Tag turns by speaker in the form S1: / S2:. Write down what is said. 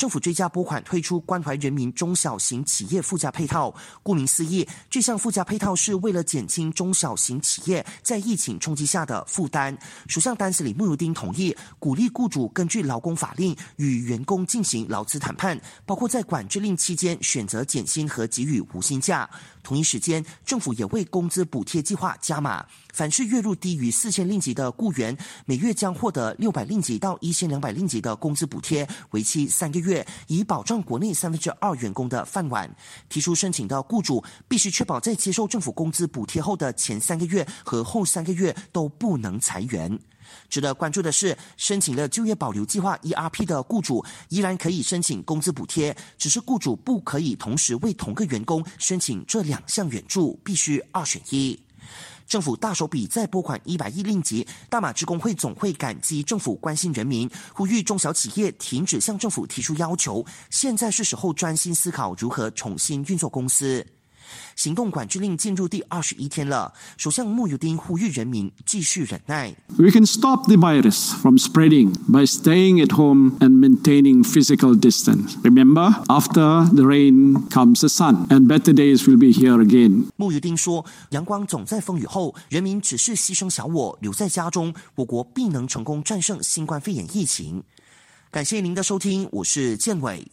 S1: 政府追加拨款推出关怀人民中小型企业附加配套。顾名思义，这项附加配套是为了减轻中小型企业在疫情冲击下的负担。首相丹斯里穆尤丁同意鼓励雇主根据劳工法令与员工进行劳资谈判，包括在管制令期间选择减薪和给予无薪假。同一时间，政府也为工资补贴计划加码，凡是月入低于四千令吉的雇员，每月将获得六百令吉到一千两百令吉的工资补贴，为期三个月，以保障国内三分之二员工的饭碗。提出申请的雇主必须确保在接受政府工资补贴后的前三个月和后三个月都不能裁员。值得关注的是，申请了就业保留计划 （ERP） 的雇主依然可以申请工资补贴，只是雇主不可以同时为同个员工申请这两项援助，必须二选一。政府大手笔再拨款一百亿令吉，大马职工会总会感激政府关心人民，呼吁中小企业停止向政府提出要求，现在是时候专心思考如何重新运作公司。行动管制令进入第二十一天了，首相穆尤丁呼吁人民继续忍耐。
S2: We can stop the virus from spreading by staying at home and maintaining physical distance. Remember, after the rain comes the sun, and better days will be here again.
S1: 穆尤丁说：“阳光总在风雨后，人民只是牺牲小我，留在家中，我国必能成功战胜新冠肺炎疫情。”感谢您的收听，我是建伟。